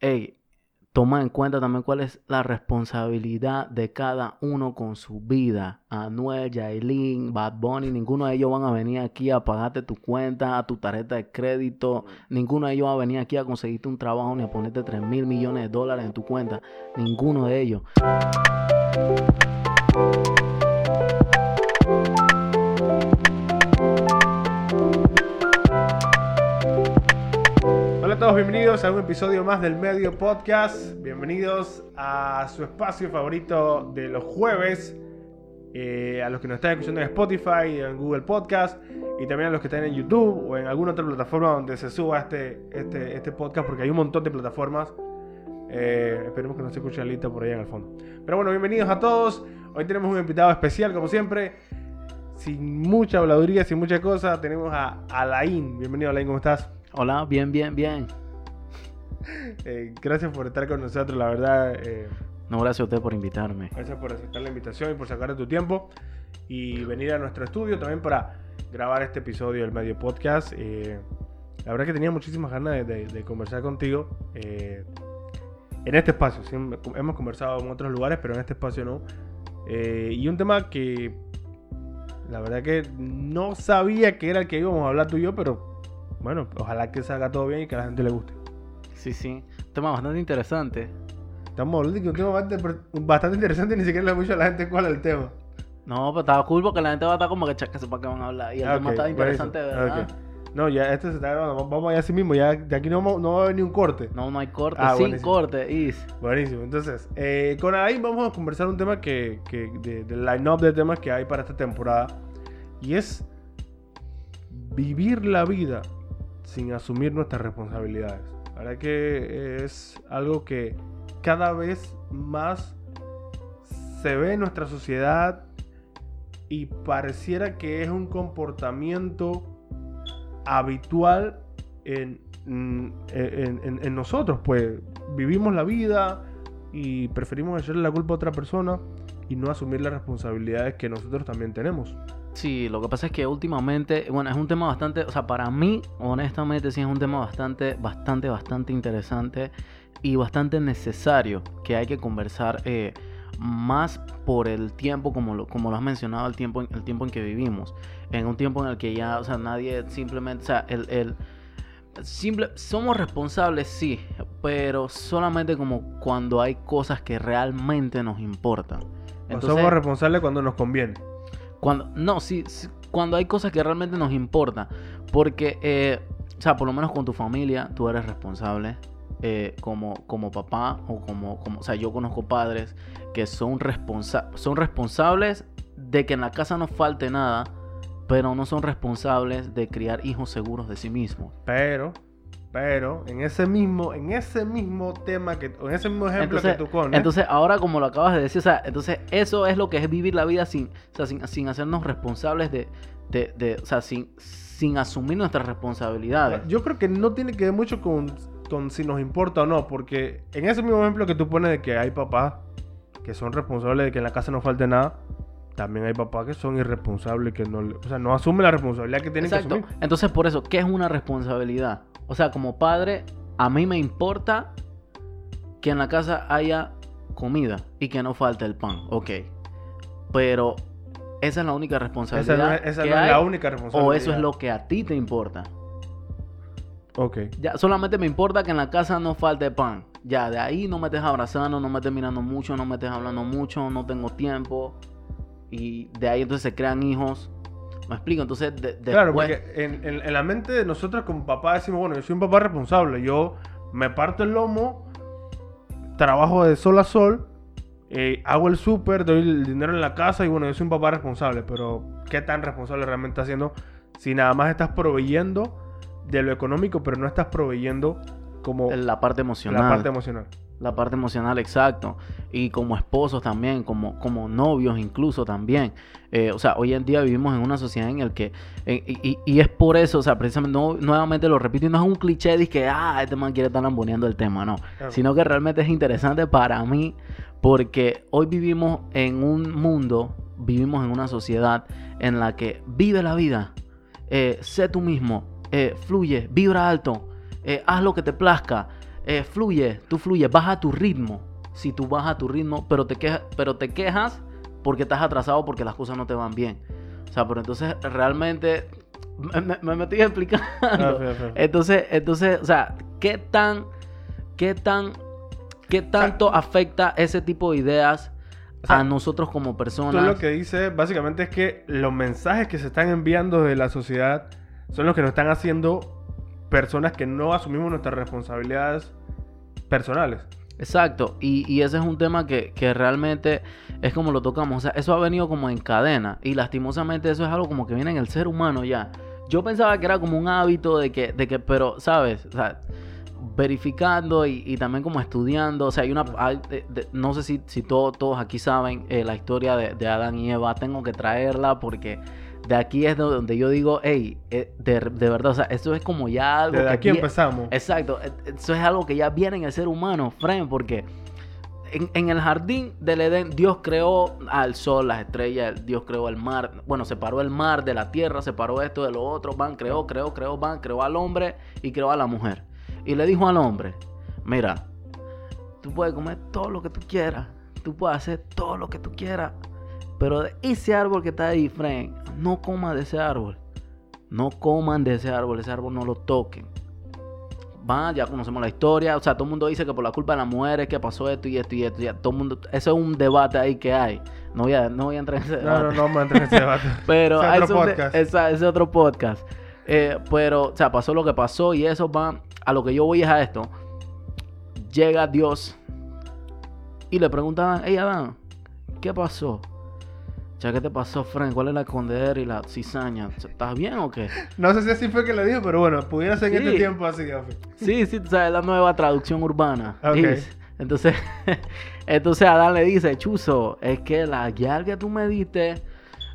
hey, toma en cuenta también cuál es la responsabilidad de cada uno con su vida. Anuel, Yailin, Bad Bunny, ninguno de ellos van a venir aquí a pagarte tu cuenta, a tu tarjeta de crédito. Ninguno de ellos va a venir aquí a conseguirte un trabajo ni a ponerte 3 mil millones de dólares en tu cuenta. Ninguno de ellos. Bienvenidos a un episodio más del Medio Podcast. Bienvenidos a su espacio favorito de los jueves. Eh, a los que nos están escuchando en Spotify, en Google Podcast y también a los que están en YouTube o en alguna otra plataforma donde se suba este, este, este podcast, porque hay un montón de plataformas. Eh, esperemos que no se escuche Alita por allá en el fondo. Pero bueno, bienvenidos a todos. Hoy tenemos un invitado especial, como siempre. Sin mucha habladuría, sin mucha cosa, tenemos a Alain. Bienvenido, Alain, ¿cómo estás? Hola, bien, bien, bien. Eh, gracias por estar con nosotros, la verdad. eh, No, gracias a usted por invitarme. gracias por aceptar la invitación y por sacar de tu tiempo y venir a nuestro estudio también para grabar este episodio del Medio Podcast. Eh, la verdad que tenía muchísimas ganas de, de- de conversar contigo eh, en este espacio. Siempre- hemos conversado en otros lugares, pero en este espacio no. Eh, y un tema que la verdad que no sabía que era el que íbamos a hablar tú y yo, pero bueno, ojalá que salga todo bien y que a la gente le guste. Sí, sí. Tema bastante interesante. Estamos hablando de que un tema bastante, bastante interesante y ni siquiera le mucho a la gente cuál es el tema. No, pero estaba cool porque la gente va a estar como que chaca, para qué van a hablar. Y el Ah, tema estaba interesante. ¿verdad? No, ya este se está grabando. Vamos allá así mismo. Ya de aquí no, no va a haber ni un corte. No, no hay corte, Ah, sin buenísimo. corte, is. Buenísimo. Entonces, eh, con ahí vamos a conversar un tema que, que de- del line-up de temas que hay para esta temporada. Y es vivir la vida sin asumir nuestras responsabilidades. La verdad que es algo que cada vez más se ve en nuestra sociedad y pareciera que es un comportamiento habitual en, mm, en- en nosotros. Pues vivimos la vida y preferimos echarle la culpa a otra persona y no asumir las responsabilidades que nosotros también tenemos. Sí, lo que pasa es que últimamente, bueno, es un tema bastante, o sea, para mí, honestamente, sí es un tema bastante, bastante, bastante interesante y bastante necesario que hay que conversar eh, más por el tiempo, como lo, como lo has mencionado, el tiempo, el tiempo en que vivimos. En un tiempo en el que ya, o sea, nadie simplemente, o sea, el, el simple, somos responsables, sí, pero solamente como cuando hay cosas que realmente nos importan. Somos responsables cuando nos conviene. Cuando, no, sí, sí, cuando hay cosas que realmente nos importan. Porque, eh, o sea, por lo menos con tu familia, tú eres responsable. eh, como, como papá o como, como, o sea, yo conozco padres que son, responsa son responsables de que en la casa no falte nada, pero no son responsables de criar hijos seguros de sí mismos. Pero, pero, en ese mismo, en ese mismo tema que, en ese mismo ejemplo Entonces, que tú pones, entonces, ahora como lo acabas de decir, o sea, entonces eso es lo que es vivir la vida sin, o sea, sin, sin hacernos responsables de, de, de- o sea, sin, sin asumir nuestras responsabilidades. yo creo que no tiene que ver mucho con, con si nos importa o no, porque en ese mismo ejemplo que tú pones de que hay papás que son responsables de que en la casa no falte nada, también hay papás que son irresponsables, que no, o sea, no asumen la responsabilidad que tienen Exacto. que asumir. Entonces, por eso, ¿qué es una responsabilidad? O sea, como padre, a mí me importa que en la casa haya comida y que no falte el pan. Ok. Pero esa es la única Esa responsabilidad. no es, esa que no es hay, la única responsabilidad. o eso es lo que a ti te importa. Ok. Ya, solamente me importa que en la casa no falte pan. Ya, de ahí no me estés abrazando, no me estés mirando mucho, no me estés hablando mucho, no tengo tiempo. Y de ahí entonces se crean hijos. ¿Me explico? Entonces, de- después... Claro, porque en, en- en la mente de nosotros como papá decimos, bueno, yo soy un papá responsable, yo me parto el lomo, trabajo de sol a sol, eh, hago el súper, doy el dinero en la casa y bueno, yo soy un papá responsable, pero ¿qué tan responsable realmente estás haciendo si nada más estás proveyendo de lo económico, pero no estás proveyendo como la parte emocional. la parte emocional? La parte emocional, exacto. Y como esposos también, como, como novios incluso también. Eh, o sea, hoy en día vivimos en una sociedad en la que... eh, y, y- es por eso, o sea, precisamente, no- nuevamente lo repito, y no es un cliché de que, ah, este man quiere estar lamboneando el tema, no. Claro. Sino que realmente es interesante para mí porque hoy vivimos en un mundo, vivimos en una sociedad en la que vive la vida, eh, sé tú mismo, eh, fluye, vibra alto, haz lo que te plazca, eh, fluye, tú fluye, baja tu ritmo. Si tú bajas tu ritmo, pero te, quejas, pero te quejas porque estás atrasado porque las cosas no te van bien. O sea, pero entonces realmente me, me, me estoy explicando. Ah. Entonces, entonces, o sea, ¿qué tan, qué tan, qué tanto afecta ese tipo de ideas O sea, a nosotros como Tú personas? lo que dices básicamente es que los mensajes que se están enviando de la sociedad son los que nos están haciendo personas que no asumimos nuestras responsabilidades personales. Exacto, y, y ese es un tema que, que realmente es como lo tocamos, o sea, eso ha venido como en cadena y lastimosamente eso es algo como que viene en el ser humano ya. Yo pensaba que era como un hábito de que, de que pero, ¿sabes? Verificando y, y también como estudiando, o sea, hay una, hay- no sé si, si todo- todos aquí saben eh, la historia de Adán y Eva, tengo que traerla porque de aquí es do- donde yo digo, hey, eh, de, de verdad, o sea, eso es como ya algo Desde que aquí empezamos. Exacto, e- eso es algo que ya viene en el ser humano, Fren, porque en, en el jardín del Edén Dios creó al sol, las estrellas, Dios creó el mar, bueno, separó el mar de la tierra, separó esto de lo otro, van, creó, creó, creó, van, creó al hombre y creó a la mujer. Y le dijo al hombre, mira, tú puedes comer todo lo que tú quieras, tú puedes hacer todo lo que tú quieras, pero ese árbol que está ahí, Fren, no comas de ese árbol. No coman de ese árbol, ese árbol no lo toquen. Va, ya conocemos la historia. O sea, todo el mundo dice que por la culpa de las mujeres que pasó esto y esto y esto. Ya, todo el mundo, eso es un debate ahí que hay. No voy a, no voy a entrar en ese No, debate. no, no vamos a entrar en ese debate. Pero Ese hay otro un podcast. esa- ese otro podcast. Eh, pero, o sea, pasó lo que pasó y eso va. A lo que yo voy es a esto. Llega Dios y le preguntaban, hey Adán, ¿qué pasó? Ya, ¿qué te pasó, Frank? ¿Cuál es la escondedera y la cizaña? ¿Estás bien o qué? No sé si así fue que le dijo, pero bueno, pudiera ser en Sí. este tiempo así, Gafi. Sí, sí, tú sabes, la nueva traducción urbana. Ok. Dice. Entonces, entonces Adán le dice, Chuzo, es que la guial que tú me diste,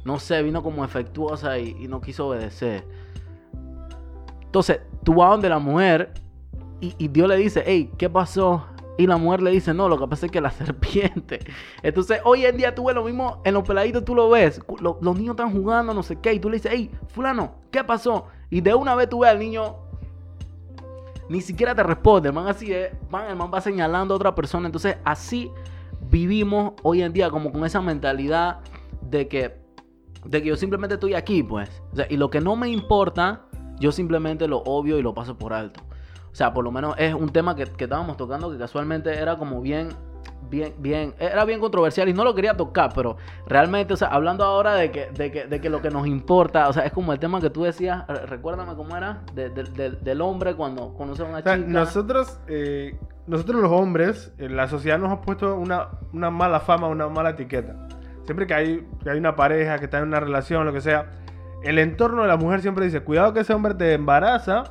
no sé, vino como efectuosa y, y no quiso obedecer. Entonces, tú vas donde la mujer y, y Dios le dice, hey, ¿qué pasó? Y la mujer le dice, no, lo que pasa es que la serpiente. Entonces, hoy en día tú ves lo mismo, en los peladitos tú lo ves, los niños están jugando, no sé qué, y tú le dices, hey, fulano, ¿qué pasó? Y de una vez tú ves al niño ni siquiera te responde, el man así es, man, el man va señalando a otra persona. Entonces, así vivimos hoy en día, como con esa mentalidad de que, de que yo simplemente estoy aquí, pues. O sea, y lo que no me importa, yo simplemente lo obvio y lo paso por alto. O sea, por lo menos es un tema que, que estábamos tocando que casualmente era como bien, bien, bien, era bien controversial y no lo quería tocar, pero realmente, o sea, hablando ahora de que, de que, de que lo que nos importa, o sea, es como el tema que tú decías, re- recuérdame cómo era, de- de- de- del hombre cuando conoce a una O sea, chica. nosotros, eh, nosotros los hombres, en la sociedad nos ha puesto una, una mala fama, una mala etiqueta. Siempre que hay, que hay una pareja, que está en una relación, lo que sea, el entorno de la mujer siempre dice, cuidado que ese hombre te embaraza,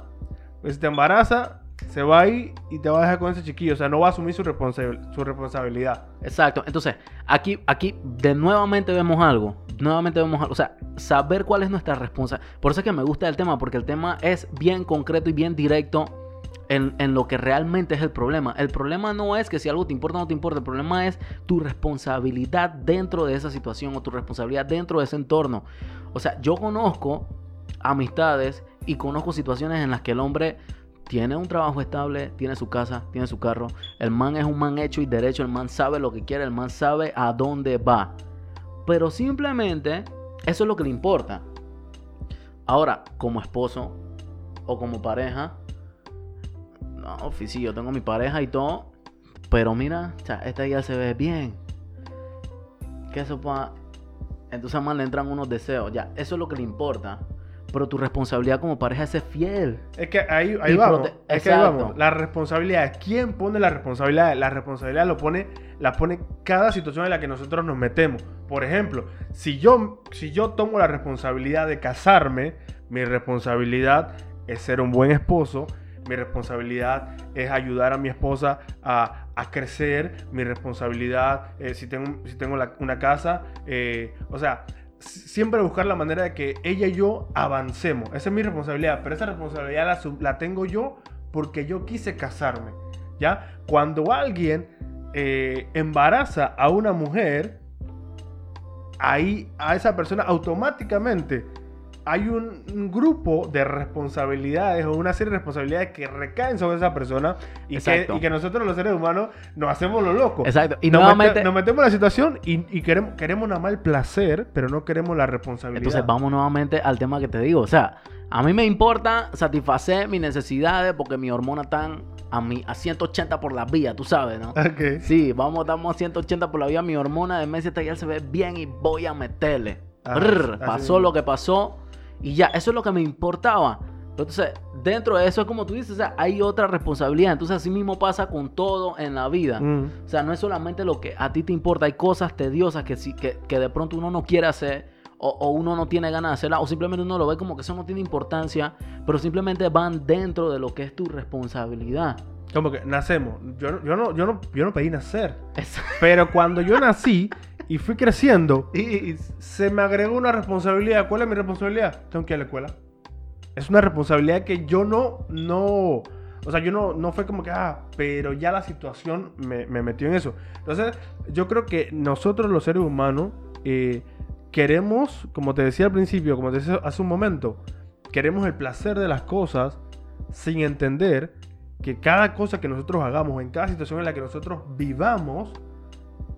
pues te embaraza, se va ahí y te va a dejar con ese chiquillo, o sea, no va a asumir su, responsabil- su responsabilidad. Exacto. Entonces, aquí, aquí de nuevamente vemos algo. Nuevamente vemos algo. O sea, saber cuál es nuestra responsabilidad. Por eso es que me gusta el tema, porque el tema es bien concreto y bien directo en, en lo que realmente es el problema. El problema no es que si algo te importa o no te importa. El problema es tu responsabilidad dentro de esa situación o tu responsabilidad dentro de ese entorno. O sea, yo conozco amistades y conozco situaciones en las que el hombre tiene un trabajo estable, tiene su casa, tiene su carro. El man es un man hecho y derecho, el man sabe lo que quiere, el man sabe a dónde va. Pero simplemente eso es lo que le importa. Ahora, como esposo o como pareja, no, sí, yo tengo mi pareja y todo, pero mira, esta ya se ve bien. Que eso pa... Entonces a man le entran unos deseos, ya, eso es lo que le importa. Pero tu responsabilidad como pareja es ser fiel. Es que ahí, ahí vamos. Es que ahí vamos. La responsabilidad. ¿Quién pone la responsabilidad? La responsabilidad lo pone, la pone cada situación en la que nosotros nos metemos. Por ejemplo, si yo, si yo tomo la responsabilidad de casarme, mi responsabilidad es ser un buen esposo. Mi responsabilidad es ayudar a mi esposa a, a crecer. Mi responsabilidad, eh, si tengo, si tengo la- una casa, eh, o sea, siempre buscar la manera de que ella y yo avancemos. Esa es mi responsabilidad, pero esa responsabilidad la, tengo yo porque yo quise casarme. ¿Ya? Cuando alguien eh, embaraza a una mujer, ahí a esa persona automáticamente hay un, grupo de responsabilidades o una serie de responsabilidades que recaen sobre esa persona y, que, Exacto. y que nosotros los seres humanos nos hacemos los locos. Exacto. Y nos, nuevamente, mete- nos metemos en la situación y, y queremos, queremos nada más el placer, pero no queremos la responsabilidad. entonces vamos nuevamente al tema que te digo. O sea, a mí me importa satisfacer mis necesidades porque mis hormonas están a, mi, a 180 por la vía, tú sabes, ¿no? Sí, vamos, estamos a 180 por la vía. Mi hormona de mes ya se ve bien y voy a meterle. Ah, Brr, pasó lo que pasó y ya, eso es lo que me importaba. Entonces, dentro de eso es como tú dices, o sea, hay otra responsabilidad. Entonces, así mismo pasa con todo en la vida. Mm. O sea, no es solamente lo que a ti te importa, hay cosas tediosas que, sí, que, que de pronto uno no quiere hacer o, o uno no tiene ganas de hacerla o simplemente uno lo ve como que eso no tiene importancia, pero simplemente van dentro de lo que es tu responsabilidad. Como que nacemos. Yo, no- yo, no, yo, no, yo no pedí nacer. Es- Pero cuando yo nací y fui creciendo, y, se me agregó una responsabilidad. ¿Cuál es mi responsabilidad? Tengo que ir a la escuela. Es una responsabilidad que yo no, no, o sea, yo no, no fue como que, ah, pero ya la situación me, me metió en eso. Entonces, yo creo que nosotros los seres humanos eh, queremos, como te decía al principio, como te decía hace un momento, queremos el placer de las cosas sin entender que cada cosa que nosotros hagamos, en cada situación en la que nosotros vivamos,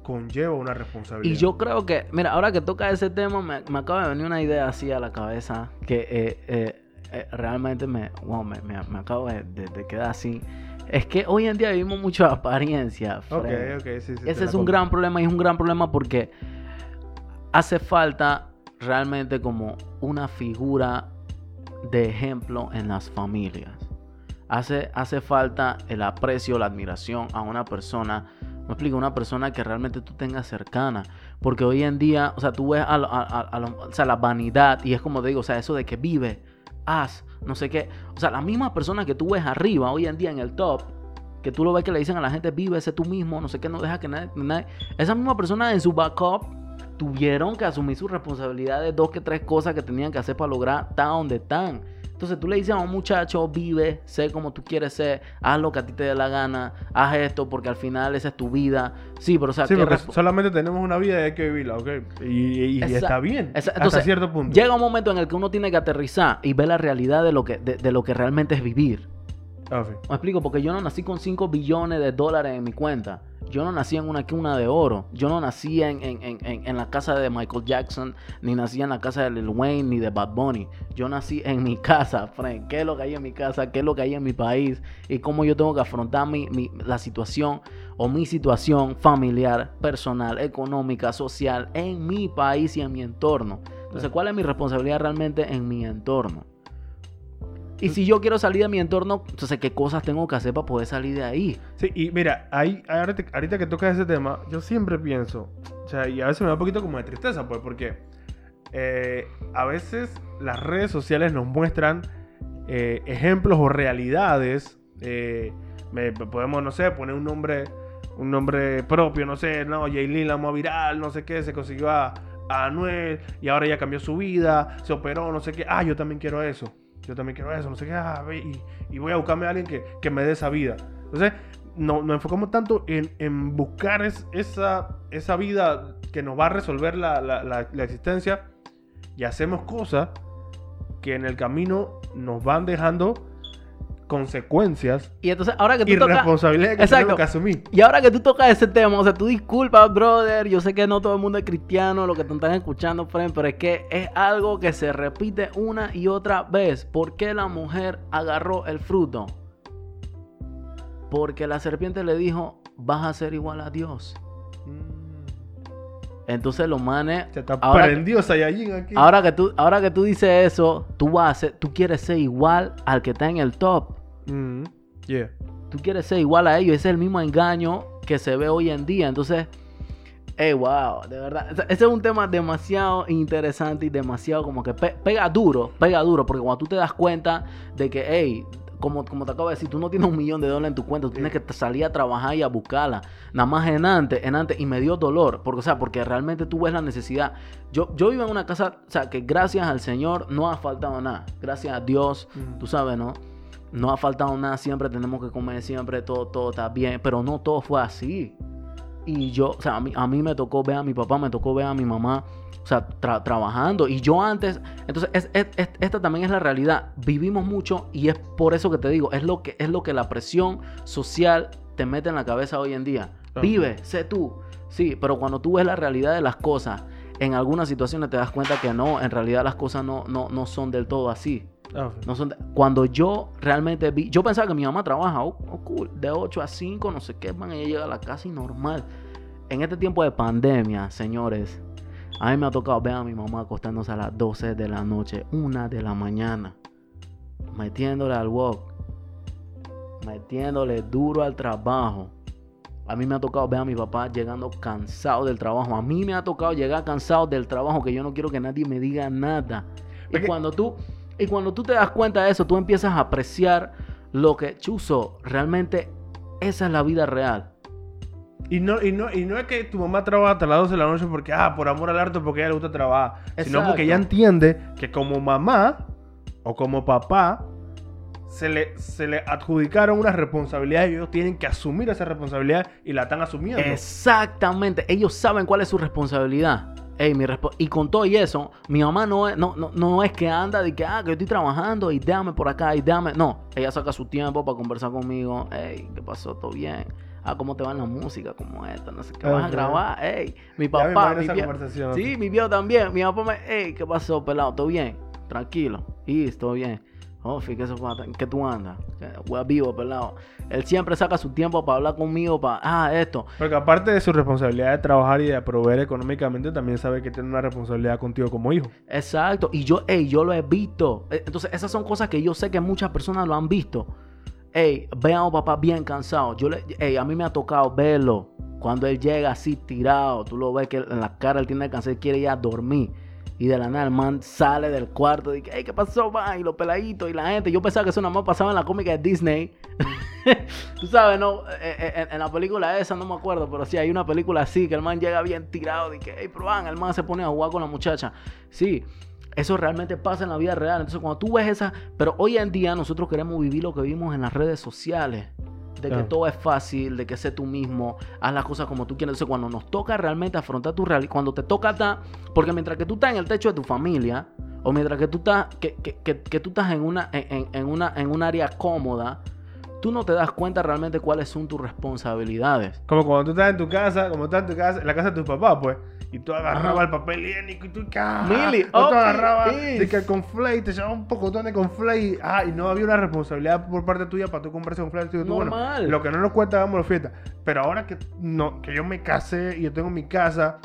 conlleva una responsabilidad. Y yo creo que, mira, ahora que toca ese tema, me, me acaba de venir una idea así a la cabeza que eh, eh, eh, realmente me, wow, me, me- me acabo de, de- de quedar así. Es que hoy en día vivimos mucho apariencia. Ok, Fred. ok, sí, sí. te Ese es un gran problema y es un gran problema porque hace falta realmente como una figura de ejemplo en las familias. Hace, hace falta el aprecio, la admiración a una persona, me explico, una persona que realmente tú tengas cercana. Porque hoy en día, o sea, tú ves a, la vanidad y es como digo, o sea, eso de que vive, haz, no sé qué. O sea, la misma persona que tú ves arriba hoy en día en el top, que tú lo ves que le dicen a la gente, vive ese tú mismo, no sé qué, no deja que nadie, nadie- Esa misma persona en su backup tuvieron que asumir su responsabilidad de dos que tres cosas que tenían que hacer para lograr estar donde están. Entonces tú le dices a un muchacho, vive, sé como tú quieres ser, haz lo que a ti te dé la gana, haz esto porque al final esa es tu vida. Sí, pero o sea, Sí, ¿qué porque resp- solamente tenemos una vida y hay que vivirla, ¿ok? Y, y- y Esa- está bien. esa- hasta cierto punto. llega un momento en el que uno tiene que aterrizar y ver la realidad de lo que, de- de lo que realmente es vivir. Ah. Me explico, porque yo no nací con 5 billones de dólares en mi cuenta. Yo no nací en una cuna de oro. Yo no nací en, en- en- en- en la casa de Michael Jackson, ni nací en la casa de Lil Wayne, ni de Bad Bunny. Yo nací en mi casa, Frank. ¿Qué es lo que hay en mi casa? ¿Qué es lo que hay en mi país? Y cómo yo tengo que afrontar mi, mi- la situación o mi situación familiar, personal, económica, social en mi país y en mi entorno. Entonces, ¿cuál es mi responsabilidad realmente en mi entorno? Y si yo quiero salir de mi entorno, entonces, ¿qué cosas tengo que hacer para poder salir de ahí? Sí, y mira, ahí, ahorita, ahorita que tocas ese tema, yo siempre pienso, o sea, y a veces me da un poquito como de tristeza, pues, porque eh, a veces las redes sociales nos muestran eh, ejemplos o realidades. eh, me- podemos, no sé, poner un nombre, un nombre propio, no sé, no, Jaylin la viral, no sé qué, se consiguió a, a Anuel y ahora ya cambió su vida, se operó, no sé qué, ah, yo también quiero eso. Yo también quiero eso, no sé qué, ah, y, y voy a buscarme a alguien que, que me dé esa vida. Entonces, no, nos enfocamos tanto en, en buscar es- esa, esa vida que nos va a resolver la, la- la- la existencia y hacemos cosas que en el camino nos van dejando consecuencias Y entonces, ahora que y tú tocas. responsabilidades que Exacto. tenemos que asumir. Y ahora que tú tocas ese tema, o sea, tú disculpas, brother. Yo sé que no todo el mundo es cristiano, lo que te están escuchando, friend, pero es que es algo que se repite una y otra vez. ¿Por qué la mujer agarró el fruto? Porque la serpiente le dijo: Vas a ser igual a Dios. Entonces los manes. Se está Ahora- prendido Saiyajin aquí. Ahora que, tú, ahora que tú dices eso, tú, vas a ser- tú quieres ser igual al que está en el top. Mm, yeah. Tú quieres ser igual a ellos. Ese es el mismo engaño que se ve hoy en día. Entonces, hey, wow, de verdad. Ese ese es un tema demasiado interesante y demasiado como que pe- pega duro, pega duro. Porque cuando tú te das cuenta de que, hey, como, como te acabo de decir, tú no tienes un millón de dólares en tu cuenta, tú tienes que salir a trabajar y a buscarla. Nada más en antes, en antes, y me dio dolor. Porque, o sea, porque realmente tú ves la necesidad. Yo, yo vivo en una casa, o sea, que gracias al Señor no ha faltado nada. Gracias a Dios, Mm. tú sabes, ¿no? No ha faltado nada, siempre tenemos que comer, siempre todo, todo está bien, pero no todo fue así. Y yo, o sea, a mí, a mí me tocó ver a mi papá, me tocó ver a mi mamá, o sea, tra- trabajando. Y yo antes, entonces, es- es- es- esta también es la realidad. Vivimos mucho y es por eso que te digo, es lo que, es lo que la presión social te mete en la cabeza hoy en día. Vive, sé tú. Sí, pero cuando tú ves la realidad de las cosas, en algunas situaciones te das cuenta que no, en realidad las cosas no, no, no son del todo así. Ah. No son de- Cuando yo realmente vi, yo pensaba que mi mamá trabaja, oh, oh, cool, de 8 a 5, no sé qué, man, ella llega a la casa y normal. En este tiempo de pandemia, señores, a mí me ha tocado ver a mi mamá acostándose a las 12 de la noche, 1 de la mañana, metiéndole al walk, metiéndole duro al trabajo. A mí me ha tocado ver a mi papá llegando cansado del trabajo. A mí me ha tocado llegar cansado del trabajo, que yo no quiero que nadie me diga nada. Y cuando tú, y cuando tú te das cuenta de eso, tú empiezas a apreciar lo que, Chuzo, realmente esa es la vida real. Y no, y, no, y no es que tu mamá trabaja hasta las 12 de la noche porque, ah, por amor al arte, porque a ella le gusta trabajar. Sino Exacto. porque ella entiende que como mamá o como papá se le, se le adjudicaron una responsabilidad y ellos tienen que asumir esa responsabilidad y la están asumiendo. Exactamente, ellos saben cuál es su responsabilidad. Ey, mi respo- y con todo y eso, mi mamá no es, no, no, no es que anda de que, ah, que yo estoy trabajando y déjame por acá y déjame. No, ella saca su tiempo para conversar conmigo. Ey, ¿qué pasó? ¿Todo bien? Ah, ¿cómo te va la música? Como esta, no sé qué. ¿Vas a grabar? Ey, mi papá, mi viejo-. Sí, mi viejo también. Mi papá me, ey, ¿qué pasó, pelado? ¿Todo bien? Tranquilo. Y todo bien. Oh, fíjate, ¿en qué tú andas? Vivo, pelado. Él siempre saca su tiempo para hablar conmigo, para, ah, esto. Porque aparte de su responsabilidad de trabajar y de proveer económicamente, también sabe que tiene una responsabilidad contigo como hijo. Exacto. Y yo, ey, yo lo he visto. Eh, Entonces, esas son cosas que yo sé que muchas personas lo han visto. Ey, vean a papá bien cansado. Yo le, ey, a mí me ha tocado verlo. Cuando él llega así tirado, tú lo ves que en la cara él tiene cáncer, quiere ir a dormir. Y de la nada el man sale del cuarto dice, ey, ¿qué pasó, man? Y los peladitos y la gente. Yo pensaba que eso nada más pasaba en la cómica de Disney. Tú sabes, ¿no? Eh, eh, En, la película esa, no me acuerdo, pero sí hay una película así, que el man llega bien tirado, y que, hey, pero el man se pone a jugar con la muchacha. Sí, eso realmente pasa en la vida real. Entonces, cuando tú ves esa, pero hoy en día nosotros queremos vivir lo que vimos en las redes sociales. De que todo es fácil, de que sé tú mismo, haz las cosas como tú quieres. Entonces, cuando nos toca realmente afrontar tu realidad, cuando te toca estar, porque mientras que tú estás en el techo de tu familia, o mientras que tú estás, que, que- que- que tú estás en una, en, en- una, en un área cómoda, tú no te das cuenta realmente cuáles son tus responsabilidades. Como cuando tú estás en tu casa, como estás en tu casa, en la casa de tu papá, pues. Y tú agarrabas el papel higiénico y tú, ¡ah! Mili, tú oh, agarrabas de que el conflay, te echabas un pocotón de conflay. Ah, y no había una responsabilidad por parte tuya para tú comprarse conflay. Tú, tú, bueno, Normal. lo que no nos cuesta, hagamos fiesta. Pero ahora que, no, que yo me casé y yo tengo mi casa,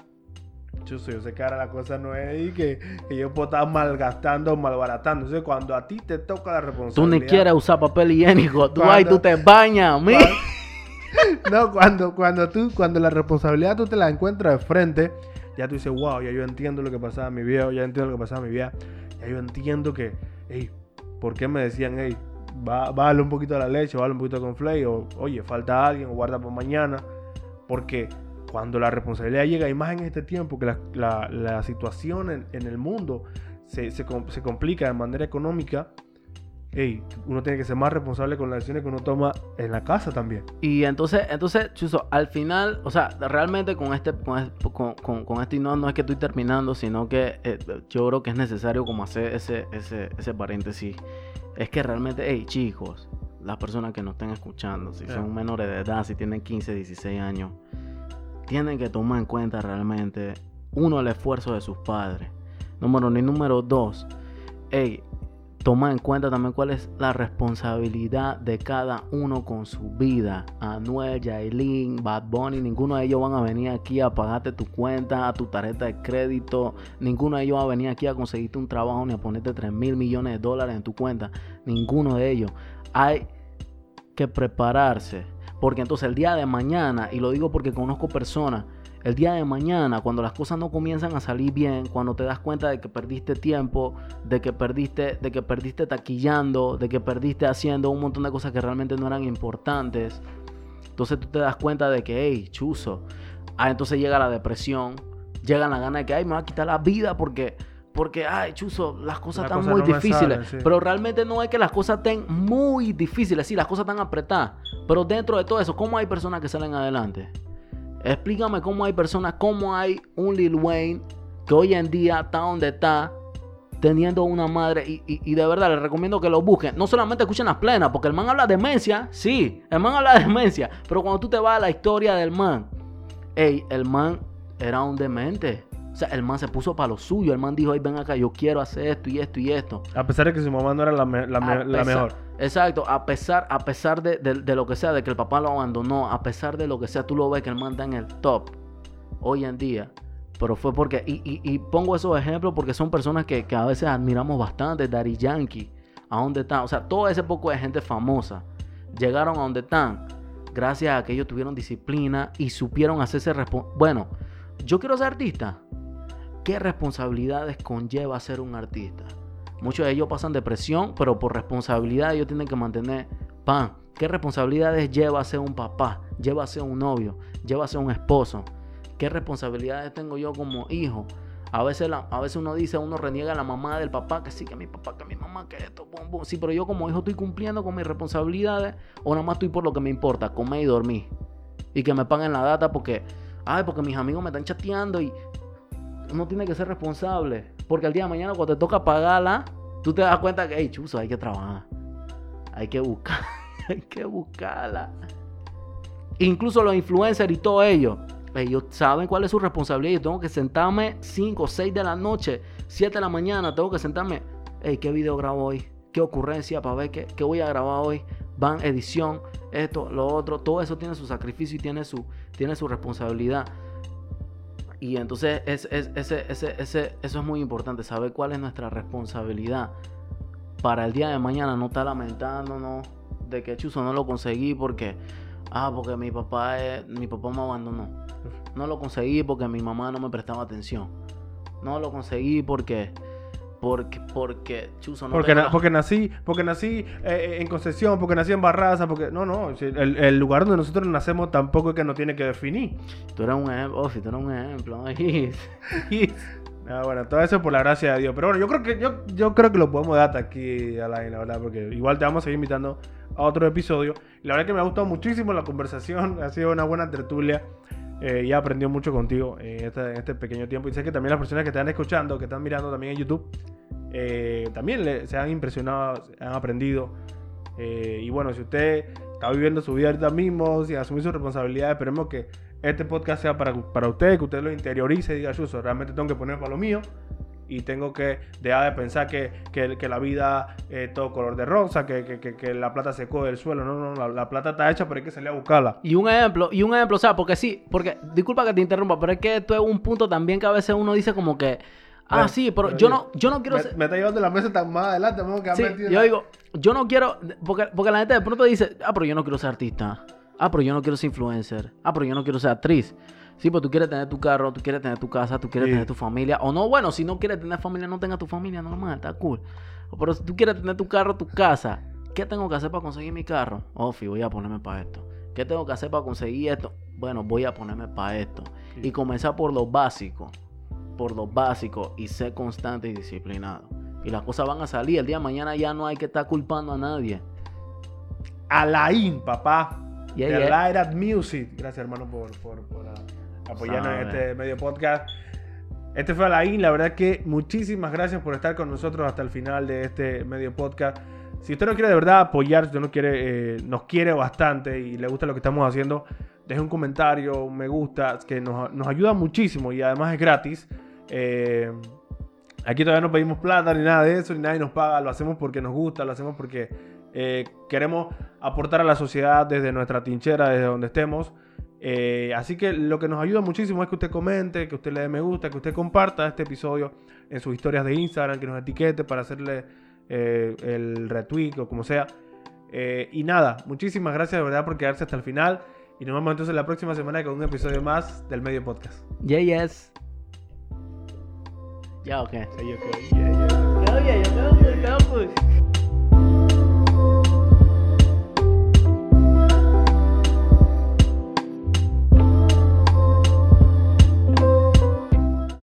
yo sé, yo sé que ahora la cosa no es ahí que, que yo puedo estar malgastando o malbaratando. Entonces, cuando a ti te toca la Tú responsabilidad. ni quieres usar papel higiénico, tú Cuando- ahí tú te bañas. Cuando- No, cuando, cuando tú, cuando la responsabilidad tú te la encuentras de frente, ya tú dices, wow, ya yo entiendo lo que pasaba a mi viejo, ya entiendo lo que pasaba a mi vieja, ya yo entiendo que, hey, ¿por qué me decían, hey, un poquito a la leche, bájale un poquito con flay, o oye, falta alguien, o guarda por mañana? Porque cuando la responsabilidad llega, y más en este tiempo, que la, la- la situación en, en el mundo se, se se complica de manera económica, hey, uno tiene que ser más responsable con las decisiones que uno toma en la casa también. Y entonces, entonces, Chuzo, al final, o sea, realmente con este, con, con, con- y no, no es que estoy terminando, sino que eh, yo creo que es necesario como hacer ese, ese, ese paréntesis. Es que realmente, hey, chicos, las personas que nos estén escuchando, si son menores de edad, si tienen 15, 16 años, tienen que tomar en cuenta realmente, uno, el esfuerzo de sus padres. Número uno. Y número dos, hey, toma en cuenta también cuál es la responsabilidad de cada uno con su vida. Anuel, Yailin, Bad Bunny, ninguno de ellos van a venir aquí a pagarte tu cuenta, a tu tarjeta de crédito. Ninguno de ellos va a venir aquí a conseguirte un trabajo ni a ponerte 3 mil millones de dólares en tu cuenta. Ninguno de ellos. Hay que prepararse. Porque entonces el día de mañana, y lo digo porque conozco personas, el día de mañana, cuando las cosas no comienzan a salir bien, cuando te das cuenta de que perdiste tiempo, de que perdiste, de que perdiste taquillando, de que perdiste haciendo un montón de cosas que realmente no eran importantes, entonces tú te das cuenta de que, hey, chuzo, ah, entonces llega la depresión, llega la gana de que, ay, me va a quitar la vida porque, porque, ay, chuzo, las cosas Las están cosas muy no difíciles. sí. Pero realmente no es que las cosas estén muy difíciles, sí, las cosas están apretadas. Pero dentro de todo eso, ¿cómo hay personas que salen adelante? Explícame cómo hay personas, cómo hay un Lil Wayne que hoy en día está donde está, teniendo una madre. Y, y, de verdad les recomiendo que lo busquen. No solamente escuchen las plenas, porque el man habla de demencia. Sí, el man habla de demencia. Pero cuando tú te vas a la historia del man, ey, el man era un demente. O sea, el man se puso para lo suyo. El man dijo, ven acá, yo quiero hacer esto y esto y esto. A pesar de que su mamá no era la, mejor. Exacto, a pesar, a pesar de, de, lo que sea, de que el papá lo abandonó, a pesar de lo que sea, tú lo ves que el man está en el top hoy en día. Pero fue porque, y, pongo esos ejemplos porque son personas que, a veces admiramos bastante, Daddy Yankee, a dónde están, o sea, todo ese poco de gente famosa llegaron a donde están gracias a que ellos tuvieron disciplina y supieron hacerse responsable. Bueno, yo quiero ser artista. ¿Qué responsabilidades conlleva ser un artista? Muchos de ellos pasan depresión, pero por responsabilidad ellos tienen que mantener pan. ¿Qué responsabilidades lleva a ser un papá? Lleva a ser un novio, lleva a ser un esposo. ¿Qué responsabilidades tengo yo como hijo? A veces, a veces uno dice, uno reniega a la mamá del papá, que sí, que mi papá, que mi mamá, que esto, bum, Sí, pero yo como hijo estoy cumpliendo con mis responsabilidades o nada más estoy por lo que me importa, comer y dormir. Y que me paguen la data porque, ay, porque mis amigos me están chateando y uno tiene que ser responsable. Porque al día de mañana cuando te toca pagarla, tú te das cuenta que, hey, chuzo, hay que trabajar. Hay que buscar, hay que buscarla. Incluso los influencers y todo ello ellos saben cuál es su responsabilidad. Yo tengo que sentarme 5, 6 de la noche, 7 de la mañana. Tengo que sentarme. Hey, ¿qué video grabo hoy? ¿Qué ocurrencia para ver qué, qué voy a grabar hoy? Van, edición, esto, lo otro. Todo eso tiene su sacrificio y tiene su, tiene su responsabilidad. Y entonces es, es, ese, ese, ese, eso es muy importante, saber cuál es nuestra responsabilidad. Para el día de mañana no estar lamentándonos de que chuzo no lo conseguí porque, ah, porque mi papá, mi papá me abandonó. No lo conseguí porque mi mamá no me prestaba atención. No lo conseguí porque porque porque chuzo no porque, porque nací porque nací eh, en Concepción porque nací en Barraza porque no no el, lugar donde nosotros nacemos tampoco es que nos tiene que definir. Tú eres un ejemplo oh, tú eres un ejemplo ah, bueno todo eso por la gracia de Dios pero bueno yo creo que yo, yo creo que lo podemos dar hasta aquí a la, verdad porque igual te vamos a seguir invitando a otro episodio. La verdad que me ha gustado muchísimo la conversación ha sido una buena tertulia eh, y he aprendido mucho contigo en este, este, pequeño tiempo. Y sé que también las personas que están escuchando, que están mirando también en YouTube, eh, también se han impresionado, han aprendido. Eh, y bueno, si usted está viviendo su vida ahorita mismo, sin asumir su responsabilidad, esperemos que este podcast sea para, para usted, que usted lo interiorice y diga, yo realmente tengo que poner para lo mío y tengo que dejar de pensar que, que, la vida es todo color de rosa, que, que, la plata se coge del suelo. No, no, la, plata está hecha, pero hay que salir a buscarla. Y un ejemplo, y un ejemplo, o sea, porque sí, porque, disculpa que te interrumpa, pero es que esto es un punto también que a veces uno dice como que, ah, sí, pero yo no, yo no quiero me, ser... Me está llevando la mesa tan más adelante, que sí, yo digo, yo no quiero, porque, porque la gente de pronto dice, ah, pero yo no quiero ser artista. Ah, pero yo no quiero ser influencer. Ah, pero yo no quiero ser actriz. Sí, pues tú quieres tener tu carro, tú quieres tener tu casa, tú quieres tener tu familia. O no, bueno, si no quieres tener familia, no tenga tu familia normal, está cool. Pero si tú quieres tener tu carro, tu casa, ¿qué tengo que hacer para conseguir mi carro? Oh, voy a ponerme para esto. ¿Qué tengo que hacer para conseguir esto? Bueno, voy a ponerme para esto. Y comenzar por lo básico. Por lo básico y ser constante y disciplinado. Y las cosas van a salir. El día de mañana ya no hay que estar culpando a nadie. Alain, papá. Yeah, The Light at Music. Gracias, hermano, por, por, por apoyarnos en este medio podcast. Este fue Alain, la verdad que muchísimas gracias por estar con nosotros hasta el final de este medio podcast. Si usted no quiere de verdad apoyar, si usted no quiere, eh, nos quiere bastante y le gusta lo que estamos haciendo, deje un comentario, un me gusta, que nos, nos ayuda muchísimo y además es gratis. Eh, aquí todavía no pedimos plata ni nada de eso, ni nadie nos paga, lo hacemos porque nos gusta, lo hacemos porque eh, queremos aportar a la sociedad desde nuestra tinchera, desde donde estemos. Eh, así que lo que nos ayuda muchísimo es que usted comente, que usted le dé me gusta, que usted comparta este episodio en sus historias de Instagram, que nos etiquete para hacerle eh, el retweet o como sea. Eh, y nada, muchísimas gracias de verdad por quedarse hasta el final. Y nos vemos entonces la próxima semana con un episodio más del Medio Podcast. Yeah, yes. Ya, ok. Yeah, yeah. Yeah, yeah.